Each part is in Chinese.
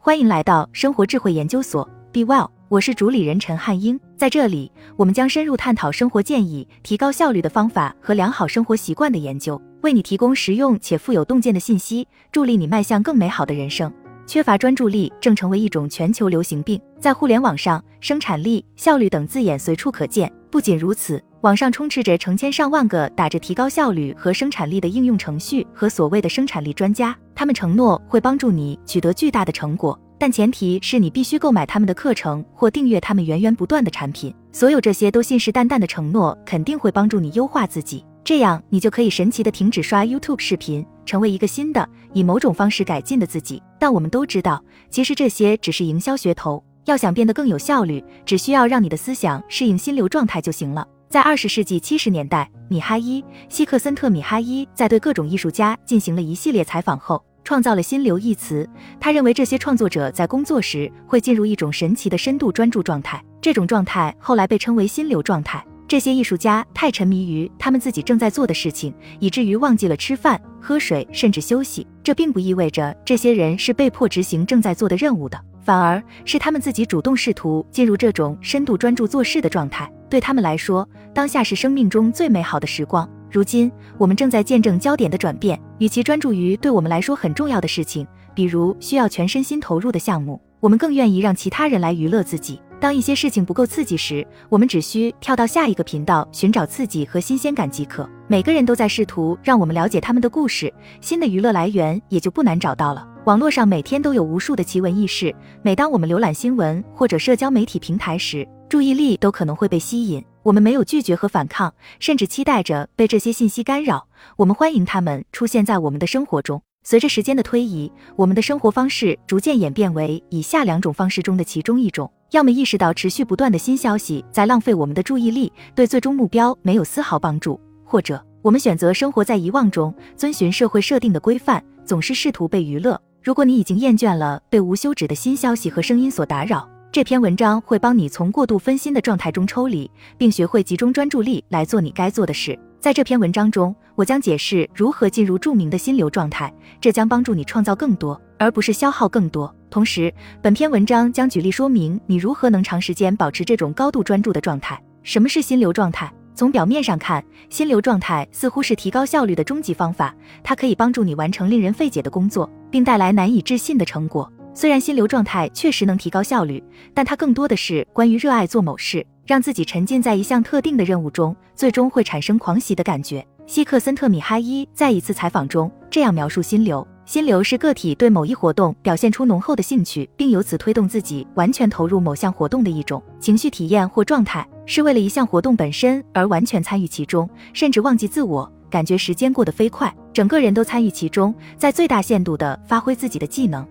欢迎来到生活智慧研究所，Be Well，我是主理人陈汉英。在这里，我们将深入探讨生活建议、提高效率的方法和良好生活习惯的研究，为你提供实用且富有洞见的信息，助力你迈向更美好的人生。缺乏专注力正成为一种全球流行病，在互联网上，生产力、效率等字眼随处可见。不仅如此，网上充斥着成千上万个打着提高效率和生产力的应用程序和所谓的生产力专家，他们承诺会帮助你取得巨大的成果，但前提是你必须购买他们的课程或订阅他们源源不断的产品。所有这些都信誓旦旦的承诺肯定会帮助你优化自己，这样你就可以神奇的停止刷 YouTube 视频。成为一个新的以某种方式改进的自己，但我们都知道，其实这些只是营销噱头。要想变得更有效率，只需要让你的思想适应心流状态就行了。在二十世纪七十年代，米哈伊·希克森特·米哈伊在对各种艺术家进行了一系列采访后，创造了“心流”一词。他认为这些创作者在工作时会进入一种神奇的深度专注状态，这种状态后来被称为“心流状态”。这些艺术家太沉迷于他们自己正在做的事情，以至于忘记了吃饭、喝水，甚至休息。这并不意味着这些人是被迫执行正在做的任务的，反而是他们自己主动试图进入这种深度专注做事的状态。对他们来说，当下是生命中最美好的时光。如今，我们正在见证焦点的转变，与其专注于对我们来说很重要的事情，比如需要全身心投入的项目，我们更愿意让其他人来娱乐自己。当一些事情不够刺激时，我们只需跳到下一个频道寻找刺激和新鲜感即可。每个人都在试图让我们了解他们的故事，新的娱乐来源也就不难找到了。网络上每天都有无数的奇闻异事，每当我们浏览新闻或者社交媒体平台时，注意力都可能会被吸引。我们没有拒绝和反抗，甚至期待着被这些信息干扰。我们欢迎他们出现在我们的生活中。随着时间的推移，我们的生活方式逐渐演变为以下两种方式中的其中一种。要么意识到持续不断的新消息在浪费我们的注意力，对最终目标没有丝毫帮助；或者我们选择生活在遗忘中，遵循社会设定的规范，总是试图被娱乐。如果你已经厌倦了被无休止的新消息和声音所打扰，这篇文章会帮你从过度分心的状态中抽离，并学会集中专注力来做你该做的事。在这篇文章中，我将解释如何进入著名的心流状态，这将帮助你创造更多，而不是消耗更多。同时，本篇文章将举例说明你如何能长时间保持这种高度专注的状态。什么是心流状态？从表面上看，心流状态似乎是提高效率的终极方法，它可以帮助你完成令人费解的工作，并带来难以置信的成果。虽然心流状态确实能提高效率，但它更多的是关于热爱做某事，让自己沉浸在一项特定的任务中，最终会产生狂喜的感觉。希克森特·米哈伊在一次采访中这样描述心流。心流是个体对某一活动表现出浓厚的兴趣，并由此推动自己完全投入某项活动的一种情绪体验或状态，是为了一项活动本身而完全参与其中，甚至忘记自我，感觉时间过得飞快，整个人都参与其中，在最大限度地发挥自己的技能。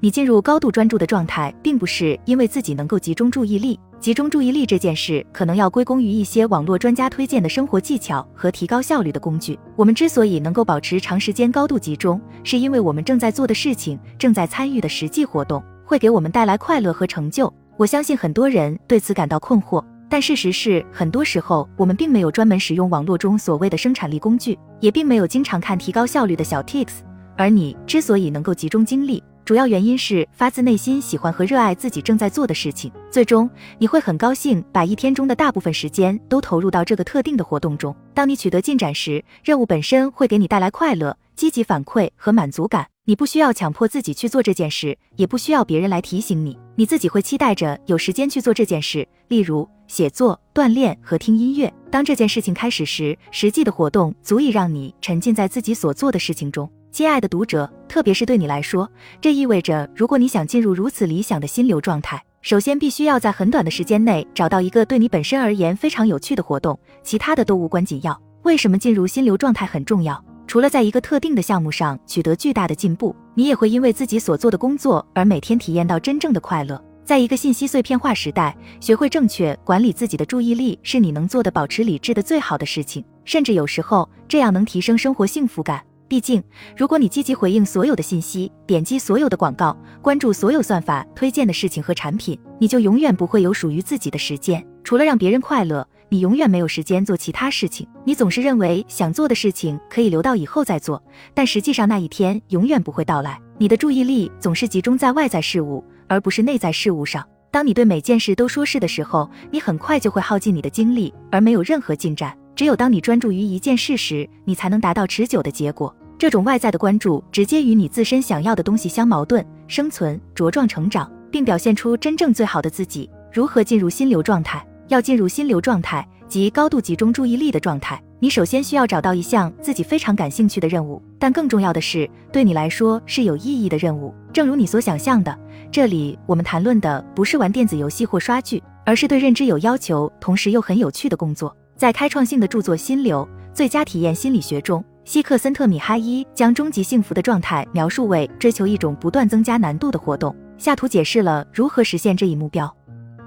你进入高度专注的状态，并不是因为自己能够集中注意力。集中注意力这件事，可能要归功于一些网络专家推荐的生活技巧和提高效率的工具。我们之所以能够保持长时间高度集中，是因为我们正在做的事情、正在参与的实际活动，会给我们带来快乐和成就。我相信很多人对此感到困惑，但事实是，很多时候我们并没有专门使用网络中所谓的生产力工具，也并没有经常看提高效率的小 tips。而你之所以能够集中精力，主要原因是发自内心喜欢和热爱自己正在做的事情，最终你会很高兴把一天中的大部分时间都投入到这个特定的活动中。当你取得进展时，任务本身会给你带来快乐、积极反馈和满足感。你不需要强迫自己去做这件事，也不需要别人来提醒你，你自己会期待着有时间去做这件事，例如写作、锻炼和听音乐。当这件事情开始时，实际的活动足以让你沉浸在自己所做的事情中。亲爱的读者，特别是对你来说，这意味着，如果你想进入如此理想的心流状态，首先必须要在很短的时间内找到一个对你本身而言非常有趣的活动，其他的都无关紧要。为什么进入心流状态很重要？除了在一个特定的项目上取得巨大的进步，你也会因为自己所做的工作而每天体验到真正的快乐。在一个信息碎片化时代，学会正确管理自己的注意力是你能做的保持理智的最好的事情，甚至有时候这样能提升生活幸福感。毕竟，如果你积极回应所有的信息，点击所有的广告，关注所有算法推荐的事情和产品，你就永远不会有属于自己的时间。除了让别人快乐，你永远没有时间做其他事情。你总是认为想做的事情可以留到以后再做，但实际上那一天永远不会到来。你的注意力总是集中在外在事物，而不是内在事物上。当你对每件事都说是的时候，你很快就会耗尽你的精力，而没有任何进展。只有当你专注于一件事时，你才能达到持久的结果。这种外在的关注直接与你自身想要的东西相矛盾。生存、茁壮成长，并表现出真正最好的自己。如何进入心流状态？要进入心流状态，即高度集中注意力的状态。你首先需要找到一项自己非常感兴趣的任务，但更重要的是，对你来说是有意义的任务。正如你所想象的。这里我们谈论的不是玩电子游戏或刷剧，而是对认知有要求，同时又很有趣的工作。在开创性的著作《心流：最佳体验心理学》中，希克森特米哈伊将终极幸福的状态描述为追求一种不断增加难度的活动。下图解释了如何实现这一目标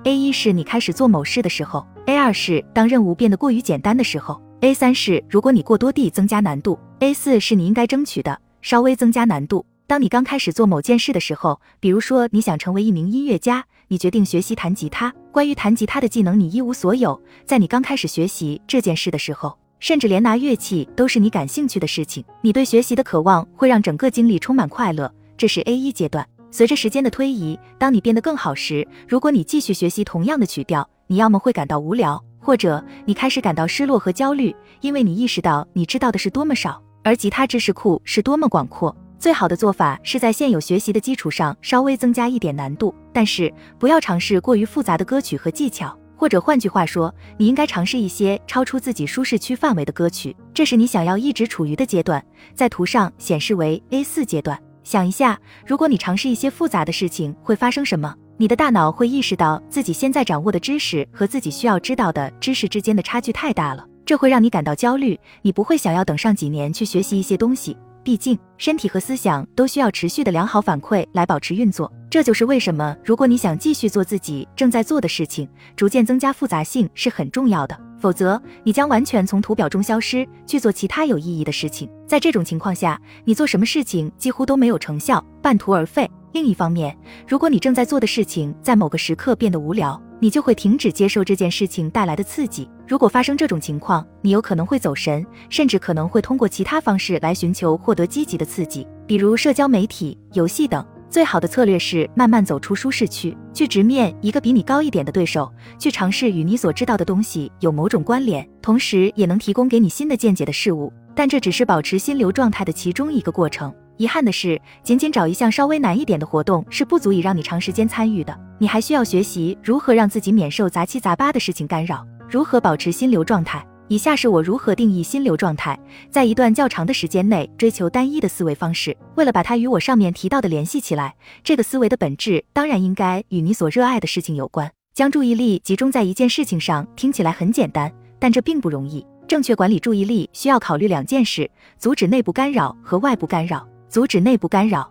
：A 一是你开始做某事的时候；A 二是当任务变得过于简单的时候；A 三是如果你过多地增加难度；A 四是你应该争取的稍微增加难度。当你刚开始做某件事的时候，比如说你想成为一名音乐家，你决定学习弹吉他。关于弹吉他的技能你一无所有，在你刚开始学习这件事的时候，甚至连拿乐器都是你感兴趣的事情。你对学习的渴望会让整个经历充满快乐，这是 A 一阶段。随着时间的推移，当你变得更好时，如果你继续学习同样的曲调，你要么会感到无聊，或者你开始感到失落和焦虑，因为你意识到你知道的是多么少，而吉他知识库是多么广阔。最好的做法是在现有学习的基础上稍微增加一点难度，但是不要尝试过于复杂的歌曲和技巧，或者换句话说，你应该尝试一些超出自己舒适区范围的歌曲。这是你想要一直处于的阶段，在图上显示为 A 四阶段。想一下，如果你尝试一些复杂的事情，会发生什么？你的大脑会意识到自己现在掌握的知识和自己需要知道的知识之间的差距太大了，这会让你感到焦虑。你不会想要等上几年去学习一些东西。毕竟，身体和思想都需要持续的良好反馈来保持运作。这就是为什么，如果你想继续做自己正在做的事情，逐渐增加复杂性是很重要的。否则，你将完全从图表中消失，去做其他有意义的事情。在这种情况下，你做什么事情几乎都没有成效，半途而废。另一方面，如果你正在做的事情在某个时刻变得无聊，你就会停止接受这件事情带来的刺激。如果发生这种情况，你有可能会走神，甚至可能会通过其他方式来寻求获得积极的刺激，比如社交媒体、游戏等。最好的策略是慢慢走出舒适区，去直面一个比你高一点的对手，去尝试与你所知道的东西有某种关联，同时也能提供给你新的见解的事物。但这只是保持心流状态的其中一个过程。遗憾的是，仅仅找一项稍微难一点的活动是不足以让你长时间参与的。你还需要学习如何让自己免受杂七杂八的事情干扰，如何保持心流状态。以下是我如何定义心流状态：在一段较长的时间内追求单一的思维方式。为了把它与我上面提到的联系起来，这个思维的本质当然应该与你所热爱的事情有关。将注意力集中在一件事情上听起来很简单，但这并不容易。正确管理注意力需要考虑两件事：阻止内部干扰和外部干扰。阻止内部干扰。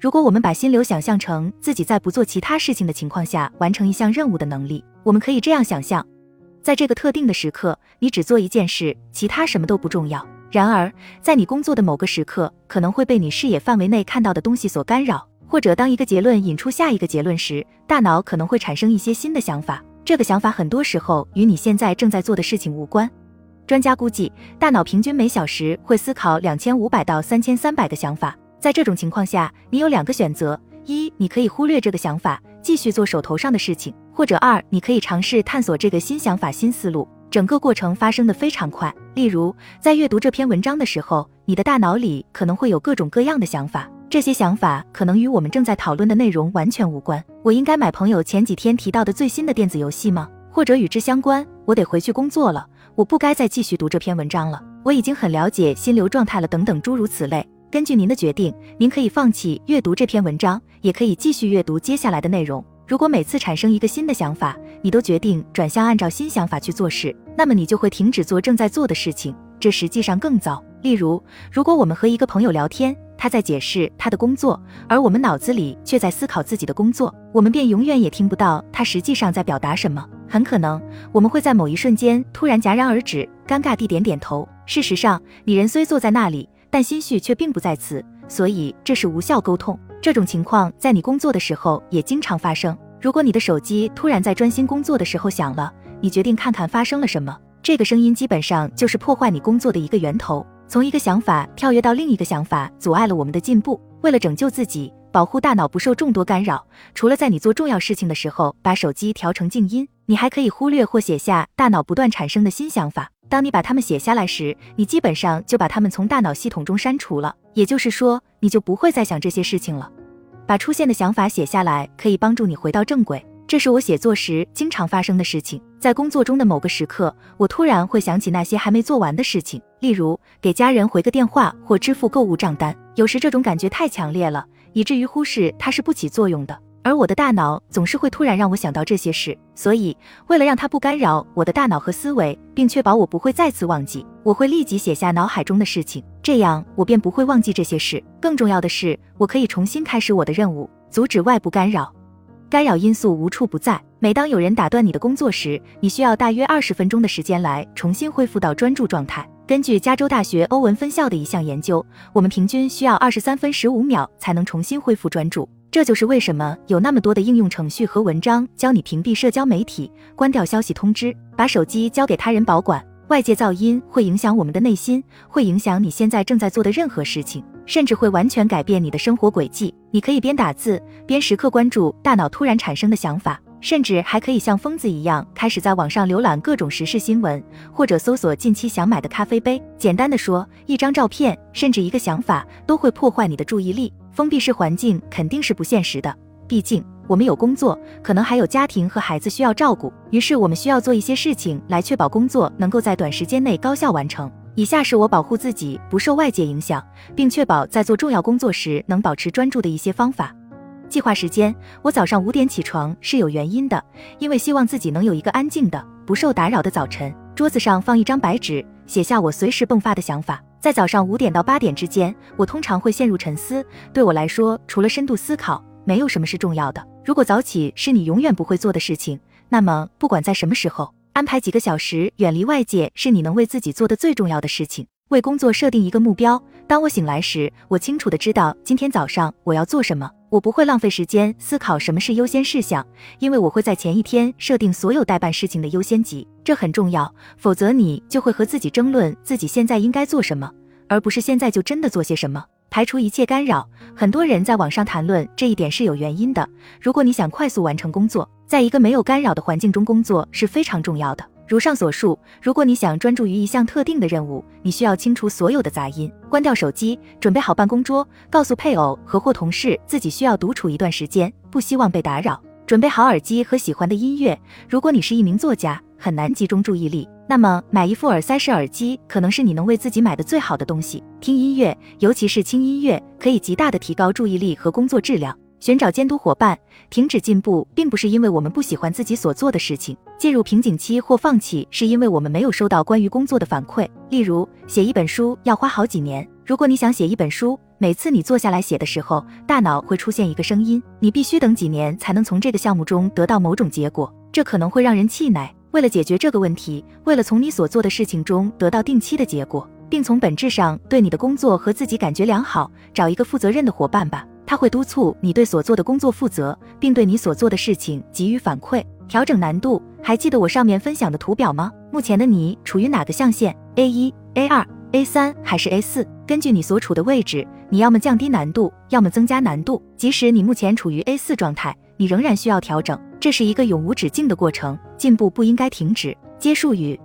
如果我们把心流想象成自己在不做其他事情的情况下完成一项任务的能力，我们可以这样想象：在这个特定的时刻，你只做一件事，其他什么都不重要。然而，在你工作的某个时刻，可能会被你视野范围内看到的东西所干扰，或者当一个结论引出下一个结论时，大脑可能会产生一些新的想法。这个想法很多时候与你现在正在做的事情无关。专家估计，大脑平均每小时会思考两千五百到三千三百个想法。在这种情况下，你有两个选择：一，你可以忽略这个想法，继续做手头上的事情；或者二，你可以尝试探索这个新想法、新思路。整个过程发生的非常快。例如，在阅读这篇文章的时候，你的大脑里可能会有各种各样的想法，这些想法可能与我们正在讨论的内容完全无关。我应该买朋友前几天提到的最新的电子游戏吗？或者与之相关？我得回去工作了。我不该再继续读这篇文章了，我已经很了解心流状态了，等等诸如此类。根据您的决定，您可以放弃阅读这篇文章，也可以继续阅读接下来的内容。如果每次产生一个新的想法，你都决定转向按照新想法去做事，那么你就会停止做正在做的事情，这实际上更糟。例如，如果我们和一个朋友聊天，他在解释他的工作，而我们脑子里却在思考自己的工作，我们便永远也听不到他实际上在表达什么。很可能我们会在某一瞬间突然戛然而止，尴尬地点点头。事实上，你人虽坐在那里，但心绪却并不在此，所以这是无效沟通。这种情况在你工作的时候也经常发生。如果你的手机突然在专心工作的时候响了，你决定看看发生了什么。这个声音基本上就是破坏你工作的一个源头。从一个想法跳跃到另一个想法，阻碍了我们的进步。为了拯救自己，保护大脑不受众多干扰，除了在你做重要事情的时候把手机调成静音，你还可以忽略或写下大脑不断产生的新想法。当你把它们写下来时，你基本上就把它们从大脑系统中删除了，也就是说，你就不会再想这些事情了。把出现的想法写下来，可以帮助你回到正轨。这是我写作时经常发生的事情。在工作中的某个时刻，我突然会想起那些还没做完的事情，例如给家人回个电话或支付购物账单。有时这种感觉太强烈了，以至于忽视它是不起作用的。而我的大脑总是会突然让我想到这些事，所以为了让它不干扰我的大脑和思维，并确保我不会再次忘记，我会立即写下脑海中的事情，这样我便不会忘记这些事。更重要的是，我可以重新开始我的任务，阻止外部干扰。干扰因素无处不在。每当有人打断你的工作时，你需要大约二十分钟的时间来重新恢复到专注状态。根据加州大学欧文分校的一项研究，我们平均需要二十三分十五秒才能重新恢复专注。这就是为什么有那么多的应用程序和文章教你屏蔽社交媒体、关掉消息通知、把手机交给他人保管。外界噪音会影响我们的内心，会影响你现在正在做的任何事情，甚至会完全改变你的生活轨迹。你可以边打字边时刻关注大脑突然产生的想法，甚至还可以像疯子一样开始在网上浏览各种时事新闻，或者搜索近期想买的咖啡杯。简单的说，一张照片，甚至一个想法，都会破坏你的注意力。封闭式环境肯定是不现实的，毕竟。我们有工作，可能还有家庭和孩子需要照顾，于是我们需要做一些事情来确保工作能够在短时间内高效完成。以下是我保护自己不受外界影响，并确保在做重要工作时能保持专注的一些方法。计划时间，我早上五点起床是有原因的，因为希望自己能有一个安静的、不受打扰的早晨。桌子上放一张白纸，写下我随时迸发的想法。在早上五点到八点之间，我通常会陷入沉思。对我来说，除了深度思考，没有什么是重要的。如果早起是你永远不会做的事情，那么不管在什么时候安排几个小时远离外界，是你能为自己做的最重要的事情。为工作设定一个目标。当我醒来时，我清楚的知道今天早上我要做什么。我不会浪费时间思考什么是优先事项，因为我会在前一天设定所有待办事情的优先级，这很重要。否则你就会和自己争论自己现在应该做什么，而不是现在就真的做些什么。排除一切干扰，很多人在网上谈论这一点是有原因的。如果你想快速完成工作，在一个没有干扰的环境中工作是非常重要的。如上所述，如果你想专注于一项特定的任务，你需要清除所有的杂音，关掉手机，准备好办公桌，告诉配偶和或同事自己需要独处一段时间，不希望被打扰，准备好耳机和喜欢的音乐。如果你是一名作家，很难集中注意力。那么买一副耳塞式耳机可能是你能为自己买的最好的东西。听音乐，尤其是轻音乐，可以极大的提高注意力和工作质量。寻找监督伙伴，停止进步并不是因为我们不喜欢自己所做的事情。进入瓶颈期或放弃是因为我们没有收到关于工作的反馈。例如，写一本书要花好几年。如果你想写一本书，每次你坐下来写的时候，大脑会出现一个声音：你必须等几年才能从这个项目中得到某种结果。这可能会让人气馁。为了解决这个问题，为了从你所做的事情中得到定期的结果，并从本质上对你的工作和自己感觉良好，找一个负责任的伙伴吧。他会督促你对所做的工作负责，并对你所做的事情给予反馈。调整难度，还记得我上面分享的图表吗？目前的你处于哪个象限？A 一、A 二、A 三还是 A 四？根据你所处的位置，你要么降低难度，要么增加难度。即使你目前处于 A 四状态，你仍然需要调整。这是一个永无止境的过程，进步不应该停止。结束语：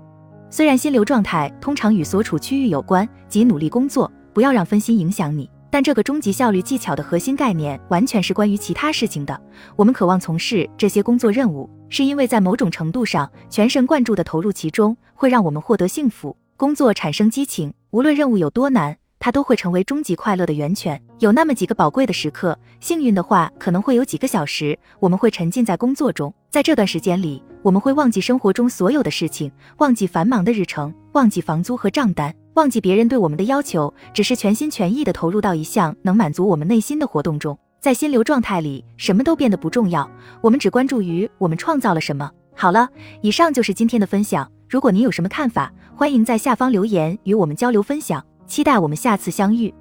虽然心流状态通常与所处区域有关，即努力工作，不要让分心影响你，但这个终极效率技巧的核心概念完全是关于其他事情的。我们渴望从事这些工作任务，是因为在某种程度上，全神贯注地投入其中，会让我们获得幸福。工作产生激情，无论任务有多难。它都会成为终极快乐的源泉。有那么几个宝贵的时刻，幸运的话，可能会有几个小时，我们会沉浸在工作中。在这段时间里，我们会忘记生活中所有的事情，忘记繁忙的日程，忘记房租和账单，忘记别人对我们的要求，只是全心全意地投入到一项能满足我们内心的活动中。在心流状态里，什么都变得不重要，我们只关注于我们创造了什么。好了，以上就是今天的分享。如果您有什么看法，欢迎在下方留言与我们交流分享。期待我们下次相遇。